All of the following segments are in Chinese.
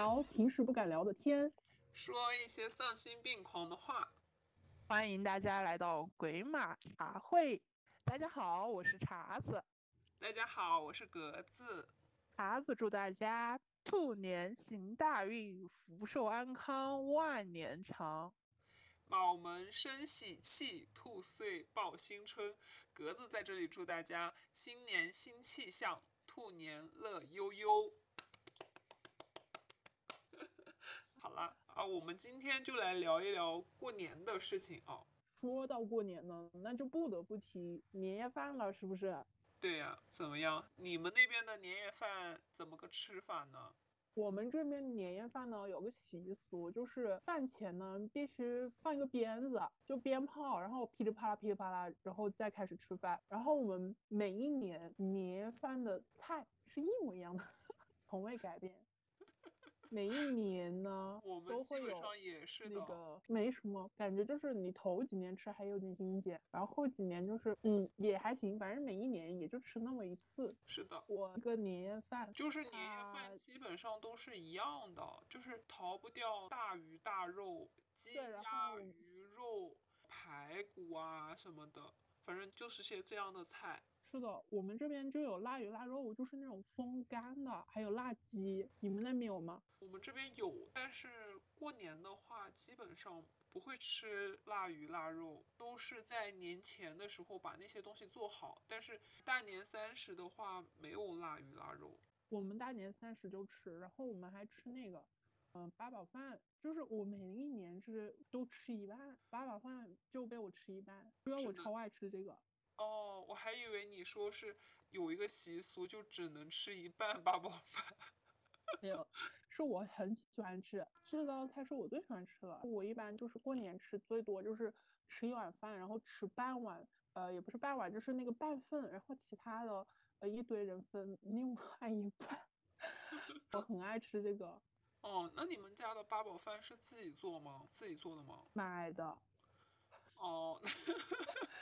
聊平时不敢聊的天，说一些丧心病狂的话。欢迎大家来到鬼马茶会。大家好，我是茶子。大家好，我是格子。茶子祝大家兔年行大运，福寿安康，万年长。卯门生喜气，兔岁报新春。格子在这里祝大家新年新气象，兔年乐悠悠。好了啊，我们今天就来聊一聊过年的事情哦。说到过年呢，那就不得不提年夜饭了，是不是？对呀，怎么样？你们那边的年夜饭怎么个吃法呢？我们这边年夜饭呢有个习俗，就是饭前呢必须放一个鞭子，就鞭炮，然后噼里啪啦噼里啪啦，然后再开始吃饭。然后我们每一年年夜饭的菜是一模一样的，从未改变。每一年呢，我们基本上也是的。那个没什么感觉，就是你头几年吃还有点精简，然后后几年就是嗯也还行，反正每一年也就吃那么一次。是的，我个年夜饭就是年夜饭基本上都是一样的，就是逃不掉大鱼大肉、鸡鸭鱼肉、排骨啊什么的，反正就是些这样的菜。是的，我们这边就有腊鱼腊肉，就是那种风干的，还有腊鸡，你们那边有吗？我们这边有，但是过年的话，基本上不会吃腊鱼腊肉，都是在年前的时候把那些东西做好。但是大年三十的话，没有腊鱼腊肉。我们大年三十就吃，然后我们还吃那个，嗯、八宝饭，就是我每一年是都吃一半，八宝饭就被我吃一半，因为我超爱吃这个。哦，我还以为你说是有一个习俗，就只能吃一半八宝饭。没有，是我很喜欢吃这道菜，是我最喜欢吃的。我一般就是过年吃最多就是吃一碗饭，然后吃半碗，呃，也不是半碗，就是那个半份，然后其他的呃一堆人分另外一半。我很爱吃这个哦，那你们家的八宝饭是自己做吗？自己做的吗？买的，哦，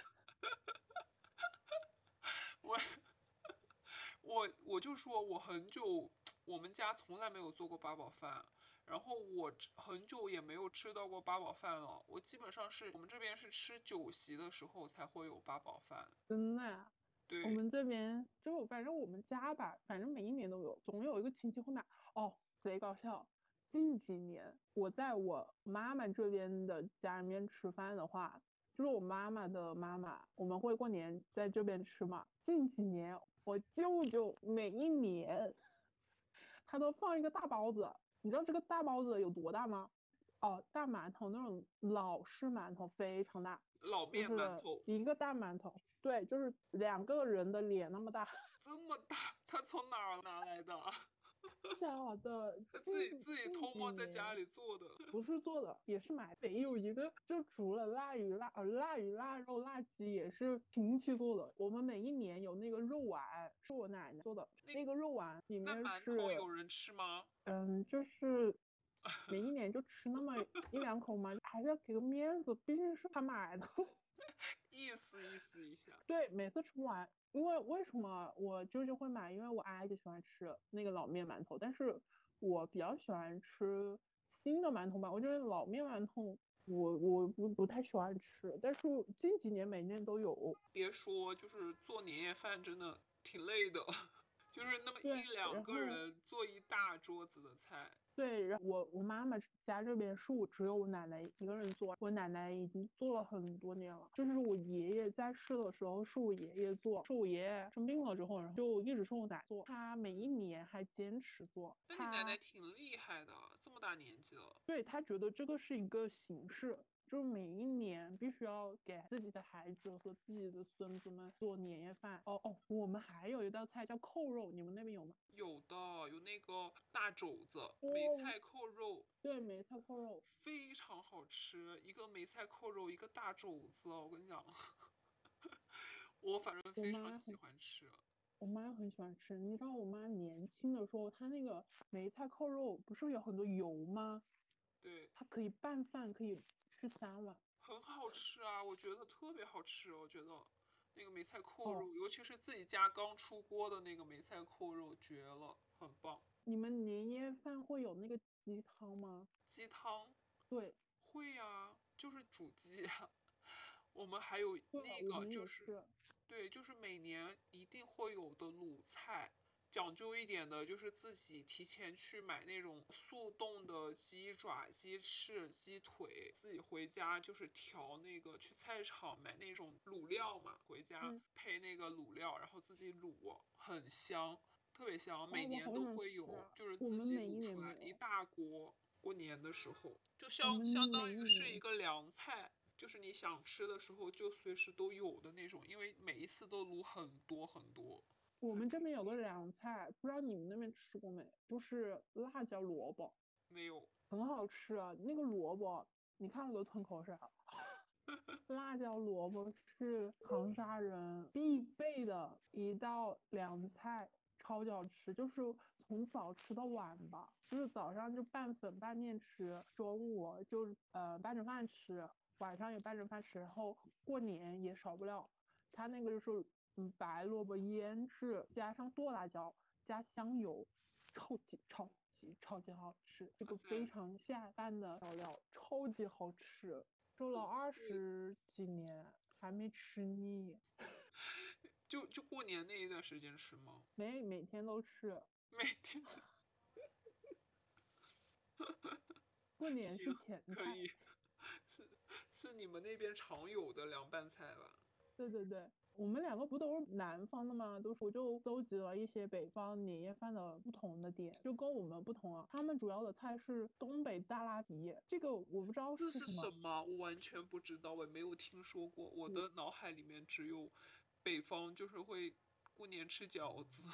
我 我我就说我很久，我们家从来没有做过八宝饭，然后我很久也没有吃到过八宝饭了。我基本上是我们这边是吃酒席的时候才会有八宝饭。真的呀。对我，们这边就反正我们家吧，反正每一年都有，总有一个亲戚会买。哦，贼搞笑！近几年我在我妈妈这边的家里面吃饭的话，就是我妈妈的妈妈，我们会过年在这边吃嘛。近几年我舅舅每一年他都放一个大包子，你知道这个大包子有多大吗？哦，大馒头那种老式馒头非常大，老就面馒头一个大馒头，对，就是两个人的脸那么大，这么大，他从哪儿拿来的？小的，他自己自己偷摸在家里做的。不是做的，也是买的。得有一个，就除了腊鱼、腊呃腊鱼、腊肉、腊鸡，也是亲戚做的。我们每一年有那个肉丸，是我奶奶做的。那那个肉丸里面是，头有人吃吗？嗯，就是每一 年就吃那么一两口嘛，还是要给个面子，毕竟是他买的。意思意思一下。对，每次吃不完，因为为什么我就是会买？因为我阿姨就喜欢吃那个老面馒头，但是我比较喜欢吃新的馒头吧。我觉得老面馒头我我不不太喜欢吃，但是近几年每年都有。别说，就是做年夜饭真的挺累的，就是那么一两个人做一大桌子的菜。对，然后我我妈妈家这边是我只有我奶奶一个人做，我奶奶已经做了很多年了。就是我爷爷在世的时候是我爷爷做，是我爷爷生病了之后，然后就一直是我奶做。他每一年还坚持做，那你奶奶挺厉害的，这么大年纪了。对她觉得这个是一个形式，就是每一年必须要给自己的孩子和自己的孙子们做年夜饭。哦哦，我们还有一道菜叫扣肉，你们那边有吗？有的有那个大肘子、梅哦菜扣肉，对，梅菜扣肉。非常好吃。一个梅菜扣肉，一个大肘子，我跟你讲，我反正非常喜欢吃。我妈很喜欢吃，你知道我妈年轻的时候，她那个梅菜扣肉不是有很多油吗？对，它可以拌饭，可以吃三碗。很好吃啊，我觉得特别好吃。我觉得那个梅菜扣哦肉，尤其是自己家刚出锅的那个梅菜扣肉，绝了，很棒。你们年夜饭会有那个鸡汤吗？鸡汤对，会呀、就是煮鸡呀、我们还有那个就是是。对，就是每年一定会有的卤菜。讲究一点的，就是自己提前去买那种速冻的鸡爪、鸡翅、鸡腿，自己回家就是调那个去菜市场买那种卤料嘛，回家嗯配那个卤料，然后自己卤，很香，特别香。每年都会有就是自己卤出来一大锅。过年的时候，就相相当于是一个凉菜，就是你想吃的时候就随时都有的那种，因为每一次都卤很多很多。我们这边有个凉菜，不知道你们那边吃过没？就是辣椒萝卜，没有，很好吃啊。那个萝卜，你看我都吞口水了。辣椒萝卜是长沙人必备的一道凉菜，超级好吃，就是从早吃到晚吧，就是早上就拌粉拌面吃，中午就呃拌着饭吃，晚上也拌着饭吃，然后过年也少不了。它那个就是嗯白萝卜腌制，加上剁辣椒，加香油，超级超级超级好吃，这个非常下饭的调料，超级好吃，做了二十几年还没吃腻，就就过年那一段时间吃吗？没每天都吃。每天 过年是行前菜，可以，是是你们那边常有的凉拌菜吧？对对对，我们两个不都是南方的吗？都是我就搜集了一些北方年夜饭的不同的点，就跟我们不同啊。他们主要的菜是东北大拉皮，这个我不知道这是什么。我完全不知道，我也没有听说过。我的脑海里面只有北方就是会过年吃饺子，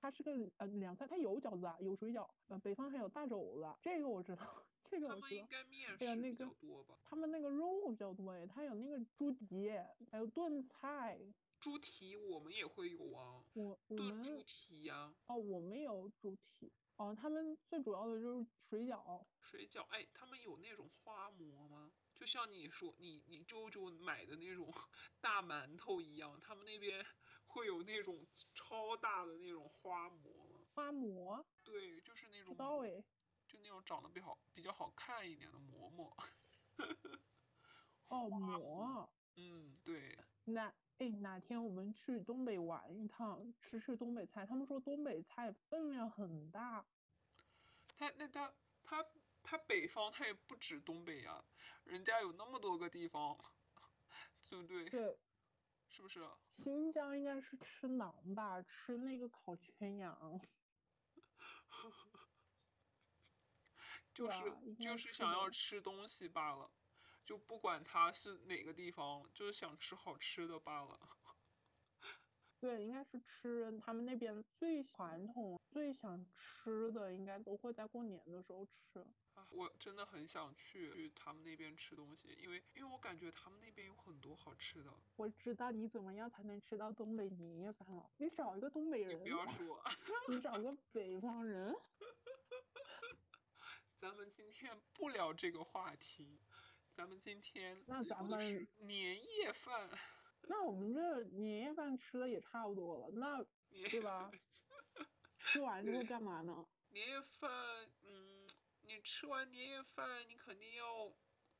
它是个呃凉菜，它有饺子啊，有水饺，呃，北方还有大肘子，这个我知道，这个他们应。该面食比较多吧？他们那个肉比较多哎，他有那个猪蹄，还有炖菜。猪蹄我们也会有啊，我我炖猪蹄呀、哦，我们有猪蹄。哦，他们最主要的就是水饺。水饺，哎，他们有那种花馍吗？就像你说你你舅舅买的那种 大馒头一样，他们那边 会有那种超大的那种花馍吗？花馍，对，就是那不种知道诶。就那种长得比较比较好看一点的馍馍。哦，馍。嗯，对，那哎哪天我们去东北玩一趟，吃吃东北菜。他们说东北菜分量很大。他那他他他北方他也不止东北呀、人家有那么多个地方，对不对？对，是不是？新疆应该是吃馕吧，吃那个烤全羊。就是啊就是想要吃东西罢了，就不管他是哪个地方，就是想吃好吃的罢了。对，应该是吃他们那边最传统、最想吃的，应该都会在过年的时候吃。啊，我真的很想去去他们那边吃东西，因为因为我感觉他们那边有很多好吃的。我知道你怎么样才能吃到东北年夜饭了。你找一个东北人你不，要说，你找个北方人。咱们今天不聊这个话题，咱们今天那咱聊的是们年夜饭，那我们这年夜饭吃的也差不多了，那 年对吧？吃完之后干嘛呢？年夜饭，嗯，你吃完年夜饭，你肯定要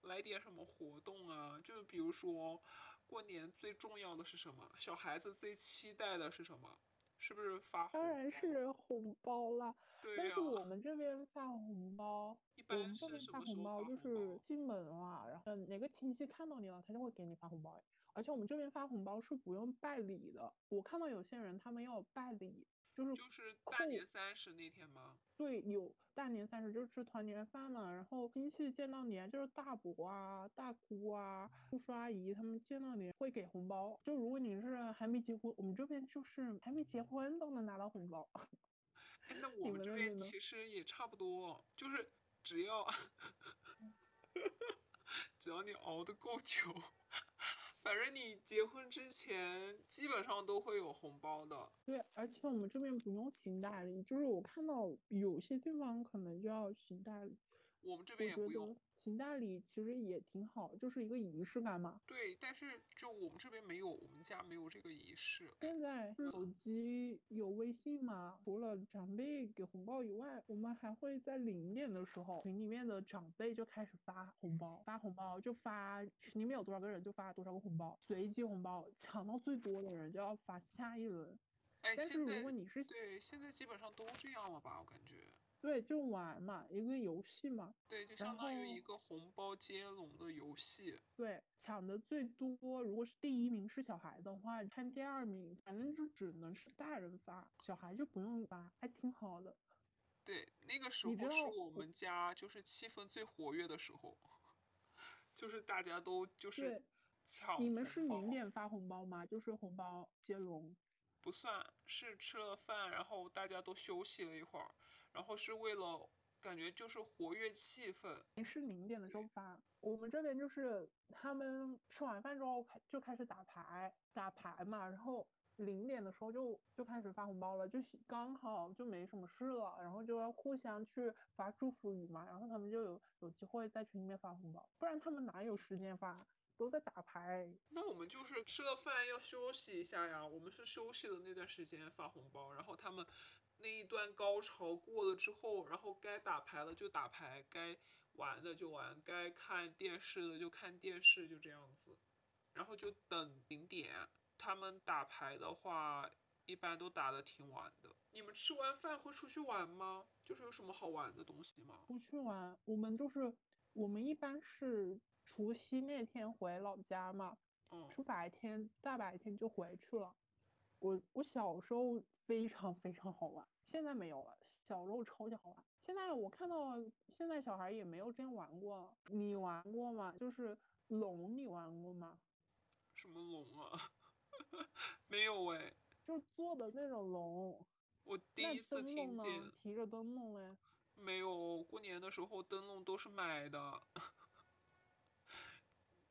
来点什么活动啊？就比如说，过年最重要的是什么？小孩子最期待的是什么？是不是发红当然？是红包啦。但是我们这边发红包，一我们般是这边发什么时候发红包就？是进门了，然后哪个亲戚看到你了，他就会给你发红包哎。而且我们这边发红包是不用拜礼的，我看到有些人他们要拜礼，就是就是大年三十那天吗？对，有大年三十就是吃团年饭嘛，然后亲戚见到你啊，就是大伯啊、大姑啊、叔叔阿姨他们见到你会给红包。就如果你是还没结婚，我们这边就是还没结婚都能拿到红包。哎，那我们这边其实也差不多，就是只要 只要你熬得够久，反正你结婚之前基本上都会有红包的。对，而且我们这边不用行大礼，就是我看到有些地方可能就要行大礼，我们这边也不用，行大礼其实也挺好，就是一个仪式感嘛。对，但是就我们这边没有，我们家没有这个仪式。现在手机有微信嘛，除了长辈给红包以外，我们还会在零点的时候，群里面的长辈就开始发红包，发红包就发群里面有多少个人就发多少个红包，随机红包抢到最多的人就要发下一轮。哎，但是现在如果你是对，现在基本上都这样了吧？我感觉。对就玩嘛，一个游戏嘛。对，就相当于一个红包接龙的游戏。对，抢的最多，如果是第一名是小孩的话，看第二名，反正就只能是大人发，小孩就不用发，还挺好的。对，那个时候是道我们家就是气氛最活跃的时候，就是大家都就是，抢你们是零点发红包吗？就是红包接龙。不算是吃了饭，然后大家都休息了一会儿，然后是为了感觉就是活跃气氛。你是零点的时候发，我们这边就是他们吃完饭之后开就开始打牌，打牌嘛，然后零点的时候就就开始发红包了，就是刚好就没什么事了，然后就要互相去发祝福语嘛，然后他们就有有机会在群里面发红包，不然他们哪有时间发，都在打牌。那我们就是吃了饭要休息一下呀，我们是休息的那段时间发红包，然后他们那一段高潮过了之后，然后该打牌了就打牌，该玩的就玩，该看电视的就看电视，就这样子，然后就等零点。他们打牌的话，一般都打的挺晚的。你们吃完饭会出去玩吗？就是有什么好玩的东西吗？出去玩，我们就是我们一般是除夕那天回老家嘛，嗯，是白天大白天就回去了。我我小时候非常非常好玩，现在没有了。小时候超级好玩，现在我看到现在小孩也没有这样玩过了。你玩过吗？就是龙，你玩过吗？什么龙啊？没有哎，就是做的那种龙。我第一次听见。提着灯笼嘞。没有，过年的时候灯笼都是买的，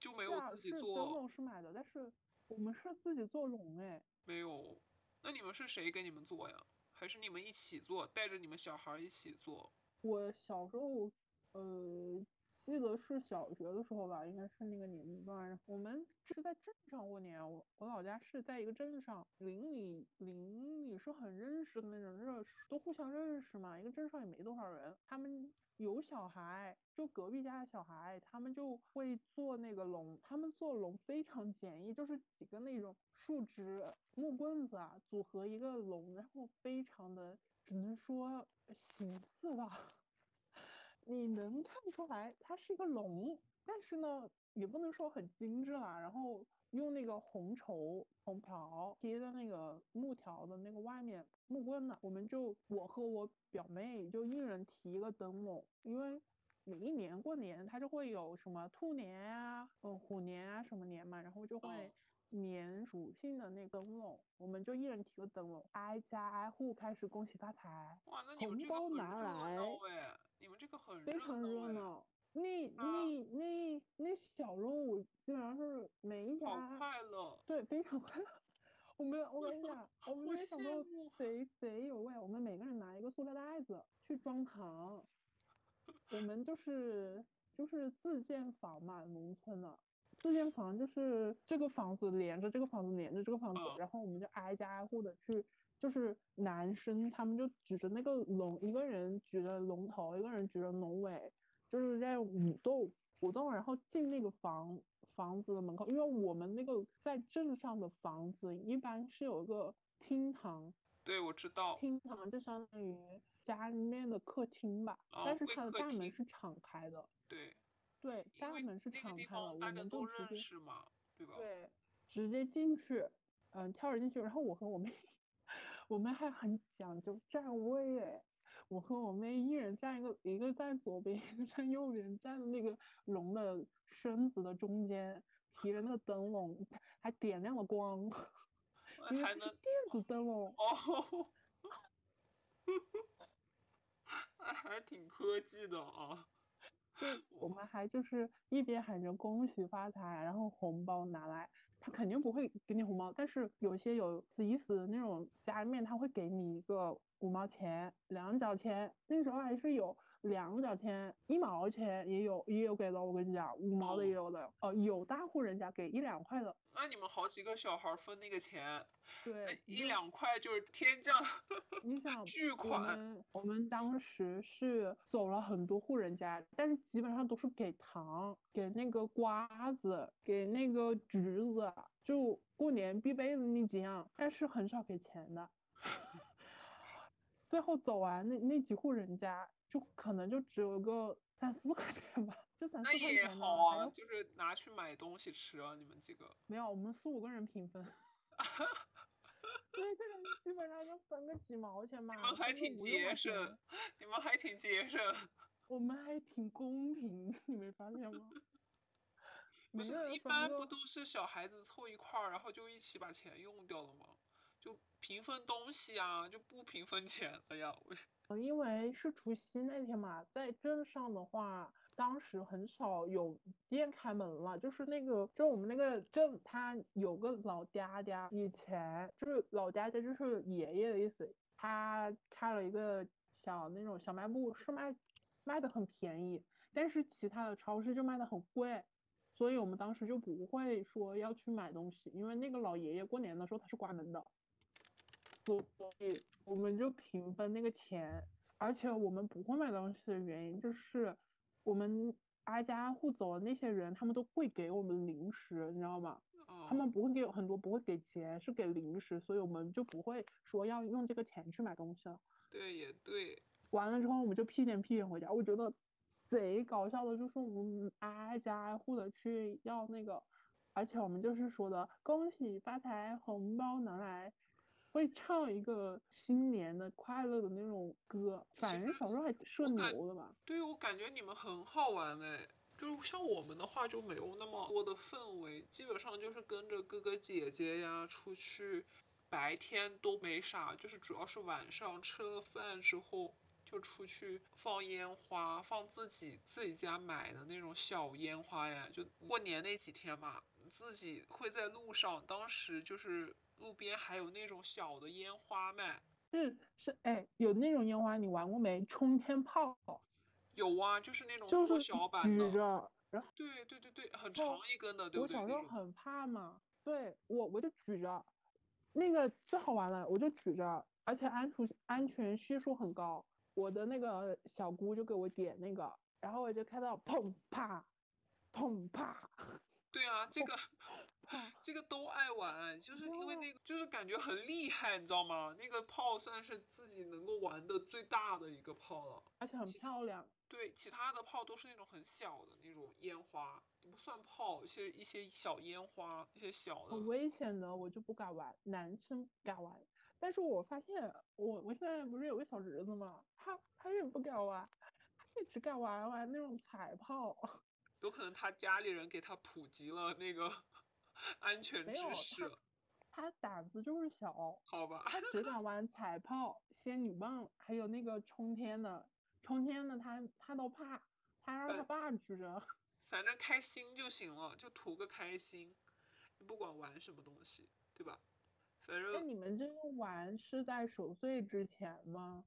就没有自己做。笼是买的，但是我们是自己做龙哎。没有，那你们是谁给你们做呀？还是你们一起做，带着你们小孩一起做？我小时候，呃，记得是小学的时候吧，应该是那个年龄段。我们是在镇上过年，我我老家是在一个镇上，邻里邻里是很认识的那种，认识都互相认识嘛。一个镇上也没多少人，他们有小孩，就隔壁家的小孩，他们就会做那个龙，他们做龙非常简易，就是几个那种树枝、木棍子啊，组合一个龙，然后非常的，只能说形似吧。你能看出来它是一个龙，但是呢，也不能说很精致啦。然后用那个红绸红条贴在那个木条的那个外面，木棍呢，我们就我和我表妹就一人提一个灯笼，因为每一年过年它就会有什么兔年啊，嗯虎年啊什么年嘛，然后就会嗯年属性的那个灯笼，我们就一人提个灯笼，挨家挨户开始恭喜发财。哇，那你们红这个很包拿热来你们这个很非常热闹。那啊那那那小时候，我基本上是每一好家快乐。对非常快乐。我们我跟你讲，我们我那小时候贼贼有味。我们每个人拿一个塑料袋子去装糖，我们就是就是自建房嘛，农村的自建房就是这个房子连着这个房子连着这个房子，嗯然后我们就挨家挨户的去，就是男生他们就举着那个龙，一个人举着龙头，一个人举着龙尾，就是在舞动舞动，然后进那个房房子的门口，因为我们那个在镇上的房子一般是有一个厅堂，对，我知道。厅堂就相当于家里面的客厅吧，哦但是它的大门是敞开的，对，对，大门是敞开的，我方大家们都直接识嘛，对吧？对，直接进去，嗯，跳着进去，然后我和我妹，我们还很讲究站位诶，我和我妹一人站一个，一个站左边，一个站右边，站在那个龙的身子的中间，提着那个灯笼，还点亮了光，还是电子灯笼，哦，那还挺科技的啊。对，我们还就是一边喊着恭喜发财，然后红包拿来，肯定不会给你红包，但是有些有死意思的那种家里面，他会给你一个五毛钱、两角钱，那时候还是有两角钱、一毛钱也有，也有给的。我跟你讲，五毛的也有的。哦，有大户人家给一两块的。那你们好几个小孩分那个钱，对，一两块就是天降。你想 巨款？我们当时是走了很多户人家，但是基本上都是给糖、给那个瓜子、给那个橘子，就过年必备的那几样，但是很少给钱的。最后走完那那几户人家，就可能就只有个三四块钱吧，就三四块钱。那也好啊，就是拿去买东西吃啊，你们几个。没有，我们四五个人平分。每个人基本上就分个几毛钱嘛。你们还挺节省，你们还挺节省。我们还挺公平，你没发现吗？不是，一般不都是小孩子凑一块儿，然后就一起把钱用掉了吗？就平分东西啊，就不平分钱了呀。我，因为是除夕那天嘛，在镇上的话，当时很少有店开门了。就是那个，就我们那个镇，他有个老嗲嗲，以前就是老嗲嗲，就是爷爷的意思。他开了一个小那种小卖部，是卖卖的很便宜，但是其他的超市就卖的很贵，所以我们当时就不会说要去买东西，因为那个老爷爷过年的时候他是关门的。所以我们就平分那个钱，而且我们不会买东西的原因就是，我们挨家挨户走的那些人，他们都会给我们零食，你知道吗？他们不会给很多，不会给钱，是给零食，所以我们就不会说要用这个钱去买东西了。对，也对。完了之后，我们就屁颠屁颠回家。我觉得贼搞笑的，就是我们挨家挨户的去要那个，而且我们就是说的恭喜发财，红包拿来。会唱一个新年的快乐的那种歌，反正小时候还社牛的吧。对，我感觉你们很好玩哎，就是像我们的话就没有那么多的氛围，基本上就是跟着哥哥姐姐呀出去，白天都没啥，就是主要是晚上吃了饭之后就出去放烟花，放自己自己家买的那种小烟花呀，就过年那几天嘛，自己会在路上，当时就是。路边还有那种小的烟花卖，是是，哎，有那种烟花你玩过没？冲天炮，有啊，就是那种缩小版的，举着，对对对对，很长一根的，对不对？我小时候很怕嘛，对我我就举着，那个最好玩了，我就举着，而且安全安全系数很高，我的那个小姑就给我点那个，然后我就看到砰啪，砰啪，对啊，这个。这个都爱玩，就是因为那个，就是感觉很厉害，你知道吗？那个炮算是自己能够玩的最大的一个炮了，而且很漂亮。对，其他的炮都是那种很小的那种烟花，不算炮，一些一些小烟花，一些小的。很危险的，我就不敢玩，男生敢玩。但是我发现，我我现在不是有个小侄子吗？他他也不敢玩，他也只敢玩玩那种彩炮。有可能他家里人给他普及了那个。安全知识，他胆子就是小，好吧，他只敢玩彩炮、仙女棒，还有那个冲天的，冲天的他他都怕，他让他爸举着，反正开心就行了，就图个开心，你不管玩什么东西，对吧？反正那你们这个玩是在守岁之前吗？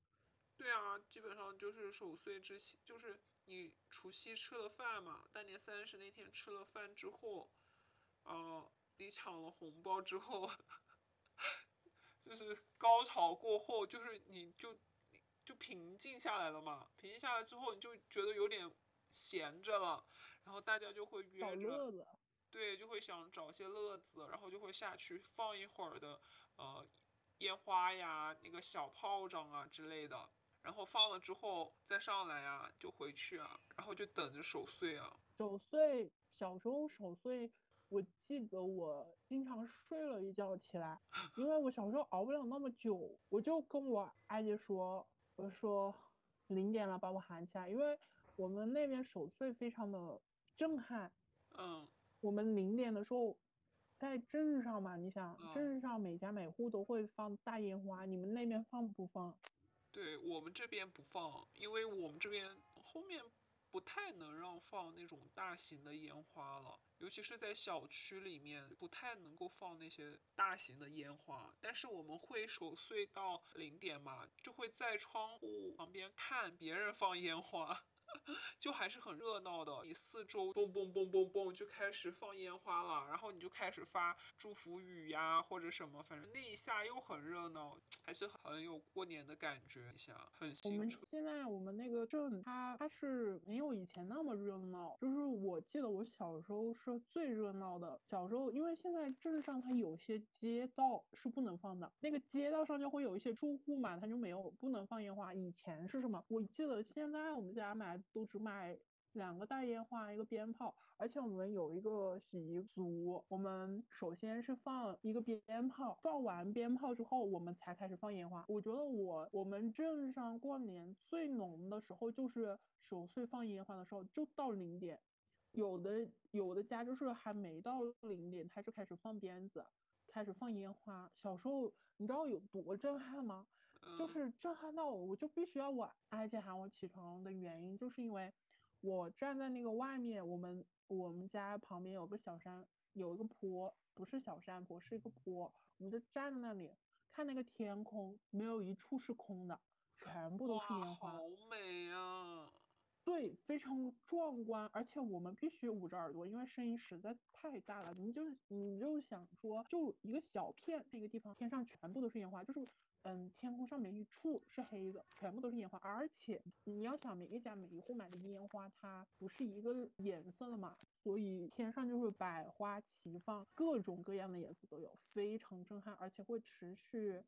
对啊，基本上就是守岁之前，就是你除夕吃了饭嘛，大年三十那天吃了饭之后。哦，你抢了红包之后，就是高潮过后，就是你就就平静下来了嘛。平静下来之后，你就觉得有点闲着了，然后大家就会约着，对，就会想找些乐子，然后就会下去放一会儿的呃烟花呀，那个小炮仗啊之类的，然后放了之后再上来呀，就回去啊，然后就等着守岁啊。守岁，小时候守岁。我记得我经常睡了一觉起来，因为我小时候熬不了那么久，我就跟我阿姨说，我说零点了把我喊起来，因为我们那边守岁非常的震撼。嗯。我们零点的时候，在镇上嘛，你想镇上每家每户都会放大烟花，你们那边放不放？对我们这边不放，因为我们这边后面不太能让放那种大型的烟花了，尤其是在小区里面，不太能够放那些大型的烟花。但是我们会守岁到零点嘛，就会在窗户旁边看别人放烟花。就还是很热闹的，你四周嘣嘣嘣嘣嘣就开始放烟花了，然后你就开始发祝福语呀或者什么，反正那一下又很热闹，还是很有过年的感觉一下，很我们新春。现在我们那个镇，它它是没有以前那么热闹。就是我记得我小时候是最热闹的。小时候，因为现在镇上它有些街道是不能放的，那个街道上就会有一些住户嘛，他就没有不能放烟花。以前是什么？我记得现在我们家买都只买两个大烟花，一个鞭炮，而且我们有一个习俗，我们首先是放一个鞭炮，放完鞭炮之后，我们才开始放烟花。我觉得我我们镇上过年最浓的时候就是守岁放烟花的时候，就到零点，有的有的家就是还没到零点，他就开始放鞭子，开始放烟花。小时候你知道有多震撼吗？就嗯是震撼到我，我就必须要我阿姐喊我起床的原因，就是因为我站在那个外面，我们我们家旁边有个小山，有一个坡，不是小山坡，是一个坡，我们就站在那里看那个天空，没有一处是空的，全部都是，烟花。好美啊！对，非常壮观，而且我们必须捂着耳朵，因为声音实在太大了。你就是你就想说，就一个小片那个地方，天上全部都是烟花，就是嗯，天空上面一处是黑的，全部都是烟花。而且你要想，每一家每一户买的烟花，它不是一个颜色的嘛，所以天上就是百花齐放，各种各样的颜色都有，非常震撼，而且会持续。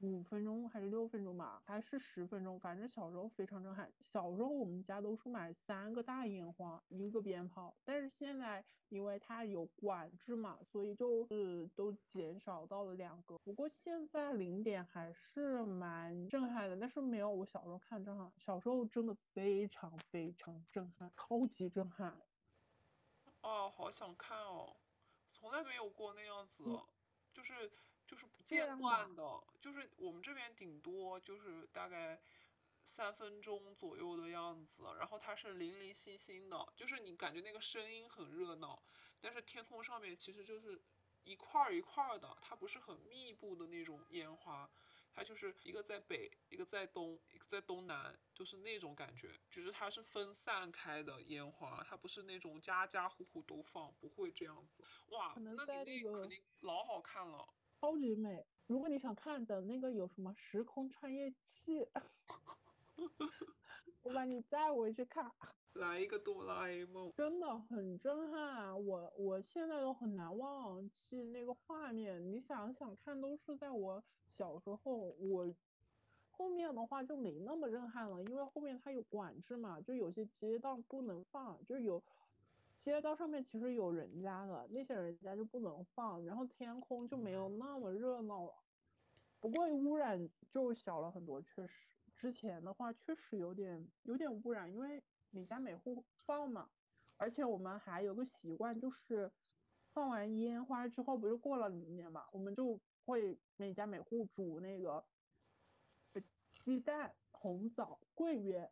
五分钟还是六分钟吧，还是十分钟，反正小时候非常震撼。小时候我们家都是买三个大烟花，一个鞭炮，但是现在因为它有管制嘛，所以就是都减少到了两个。不过现在零点还是蛮震撼的，但是没有我小时候看震撼。小时候真的非常非常震撼，超级震撼。哦，好想看哦，从来没有过那样子，嗯就是就是不这间断的，就是我们这边顶多就是大概三分钟左右的样子，然后它是零零星星的，就是你感觉那个声音很热闹，但是天空上面其实就是一块儿一块儿的，它不是很密布的那种烟花。它就是一个在北，一个在东，一个在东南，就是那种感觉，只是它是分散开的烟花，它不是那种家家户户都放，不会这样子。哇，那你那肯定老好看了。超级美。如果你想看的那个有什么时空穿越器，我把你带回去看。来一个哆啦 A 梦，真的很震撼啊，我我现在都很难忘记那个画面。你想想看，都是在我小时候，我后面的话就没那么震撼了，因为后面它有管制嘛，就有些街道不能放，就有街道上面其实有人家的，那些人家就不能放，然后天空就没有那么热闹了。不过污染就小了很多，确实。之前的话确实有点有点污染，因为每家每户放嘛，而且我们还有个习惯，就是放完烟花之后，不是过了零点嘛，我们就会每家每户煮那个呃鸡蛋、红枣、桂圆，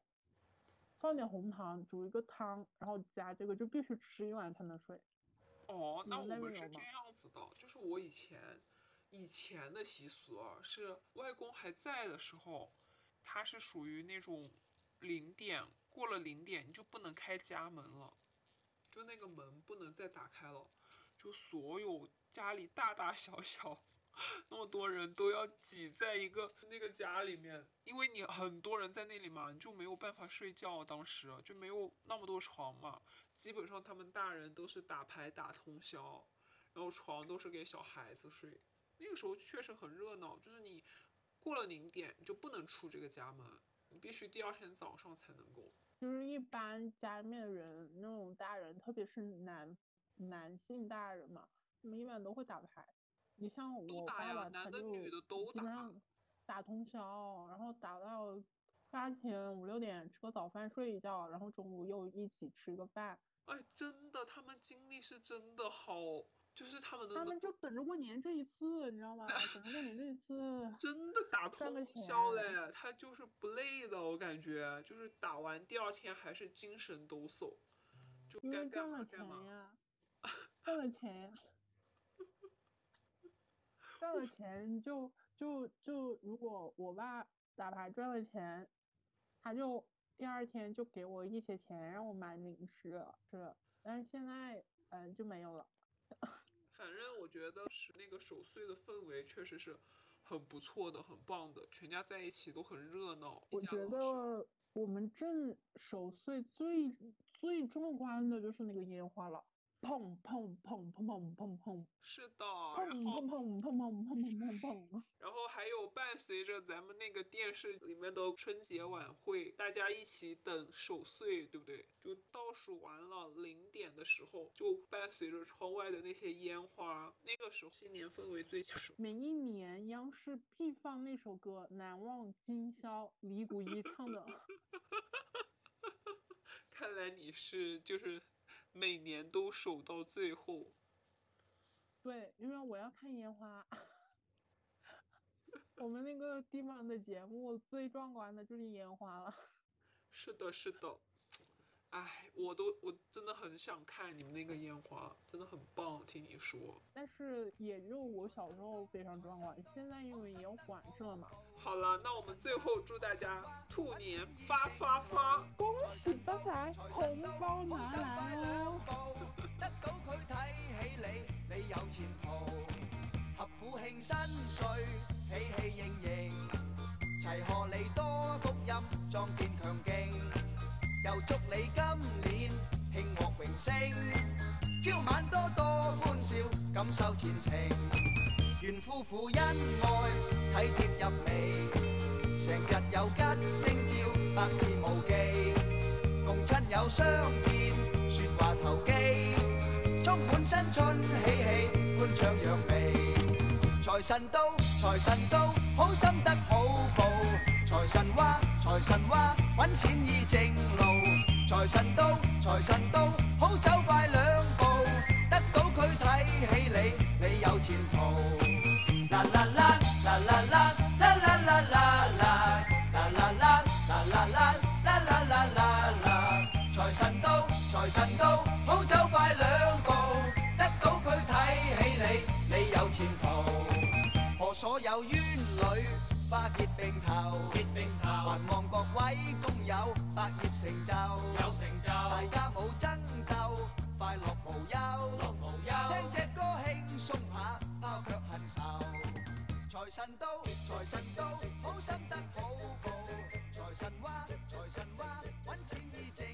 放点红糖，煮一个汤，然后加这个，就必须吃一碗才能睡。哦，那我们是这样子的，就是我以前以前的习俗啊，是外公还在的时候，他是属于那种零点过了零点你就不能开家门了，就那个门不能再打开了，就所有家里大大小小 那么多人都要挤在一个那个家里面，因为你很多人在那里嘛，你就没有办法睡觉，当时就没有那么多床嘛，基本上他们大人都是打牌打通宵，然后床都是给小孩子睡。那个时候确实很热闹，就是你过了零点就不能出这个家门，你必须第二天早上才能够。就是一般家里面人，那种大人，特别是男男性大人嘛，他们一般都会打牌。你像我爸爸，男的他就女的都打基本上打通宵，然后打到八点五六点吃个早饭睡一觉，然后中午又一起吃个饭。哎，真的，他们精力是真的好就是他们的他们就等着过年这一次，你知道吗？等着过年这一次。真的打通宵嘞，他就是不累的，我感觉就是打完第二天还是精神抖擞，就干为赚了嘛干嘛。钱呀，赚了钱呀，赚了钱就就就如果我爸打牌赚了钱，他就第二天就给我一些钱让我买零食吃，但是现在嗯、呃就没有了。反正我觉得是那个守岁的氛围确实是很不错的，很棒的，全家在一起都很热闹。我觉得我们镇守岁最最壮观的就是那个烟花了，砰砰砰砰砰砰砰是的，砰砰砰砰砰砰砰砰砰。然后还有伴随着咱们那个电视里面的春节晚会，大家一起等守岁，对不对？就倒数完了零点的时候，就伴随着窗外的那些烟花，那个时候新年氛围最强。每一年央视必放那首歌《难忘今宵》，李谷一唱的。看来你是就是每年都守到最后。对，因为我要看烟花。我们那个地方的节目最壮观的就是烟花了。是的，是的。哎，我都我真的很想看你们那个烟花，真的很棒。听你说，但是也就我小时候非常壮观，现在因为也有管制了嘛。好了，那我们最后祝大家兔年发发发！恭喜发财，红包拿来哦！得到佢睇起你，你有前途。合府慶新歲，喜氣盈盈，齊賀你多福音，壯健朝晚多多歡笑，感受前程。願夫婦恩愛，體貼入微，成日有吉星照，百事無忌。共親友相見，説話投机，充滿新春喜氣，歡唱揚眉。財神到，財神到，好心得好報。財神話，財神話，揾錢依正路。財神到，財神到，好走快兩步，得到佢睇起你，你有前途。啦啦啦，啦啦啦，啦啦啦啦啦，啦啦啦，啦啦啦，啦啦啦啦啦。財神到，財神到，好走快兩步，得到佢睇起你，你有前途。賀所有冤侶花結並頭，結並頭，還望睇工友百业成就，有成就，大家冇争斗，快乐无忧，乐无忧。听只歌轻松下，包却恨愁。财神到，财神到，好心得好报。财神话，财神话，揾钱易挣。